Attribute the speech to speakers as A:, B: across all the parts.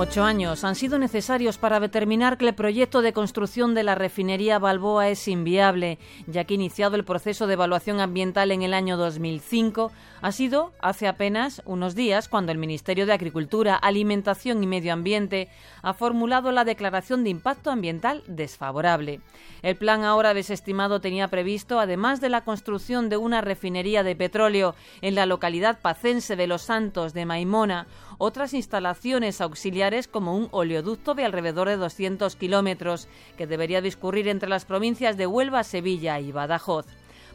A: Ocho años han sido necesarios para determinar que el proyecto de construcción de la refinería Balboa es inviable, ya que iniciado el proceso de evaluación ambiental en el año 2005, ha sido hace apenas unos días cuando el Ministerio de Agricultura, Alimentación y Medio Ambiente ha formulado la declaración de impacto ambiental desfavorable. El plan ahora desestimado tenía previsto, además de la construcción de una refinería de petróleo en la localidad pacense de Los Santos de Maimona, otras instalaciones auxiliares como un oleoducto de alrededor de 200 kilómetros que debería discurrir entre las provincias de Huelva, Sevilla y Badajoz.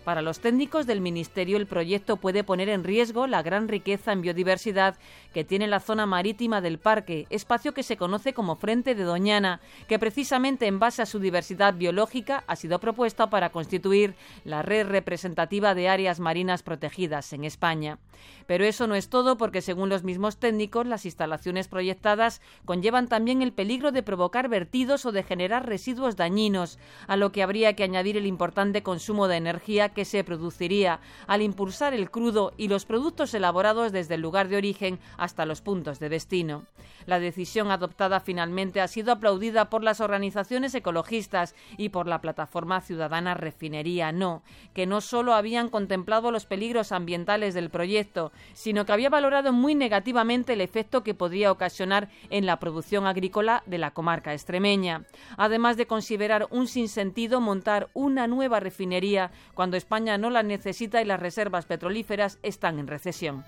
A: Para los técnicos del Ministerio, el proyecto puede poner en riesgo la gran riqueza en biodiversidad que tiene la zona marítima del parque, espacio que se conoce como Frente de Doñana, que precisamente en base a su diversidad biológica ha sido propuesta para constituir la red representativa de áreas marinas protegidas en España. Pero eso no es todo porque, según los mismos técnicos, las instalaciones proyectadas conllevan también el peligro de provocar vertidos o de generar residuos dañinos, a lo que habría que añadir el importante consumo de energía que se produciría al impulsar el crudo y los productos elaborados desde el lugar de origen hasta los puntos de destino. La decisión adoptada finalmente ha sido aplaudida por las organizaciones ecologistas y por la plataforma ciudadana Refinería No, que no solo habían contemplado los peligros ambientales del proyecto, sino que había valorado muy negativamente el efecto que podría ocasionar en la producción agrícola de la comarca extremeña, además de considerar un sinsentido montar una nueva refinería cuando España no la necesita y las reservas petrolíferas están en recesión.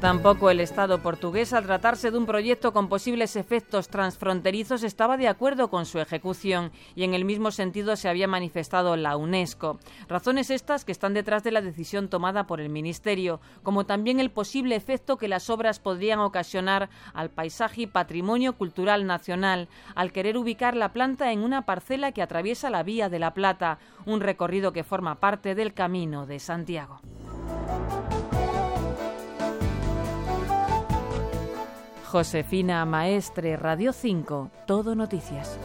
A: Tampoco el Estado portugués, al tratarse de un proyecto con posibles efectos transfronterizos, estaba de acuerdo con su ejecución y en el mismo sentido se había manifestado la UNESCO. Razones estas que están detrás de la decisión tomada por el Ministerio, como también el posible efecto que las obras podrían ocasionar al paisaje y patrimonio cultural nacional, al querer ubicar la planta en una parcela que atraviesa la Vía de la Plata, un recorrido que forma parte del Camino de Santiago. Josefina Maestre, Radio 5, Todo Noticias.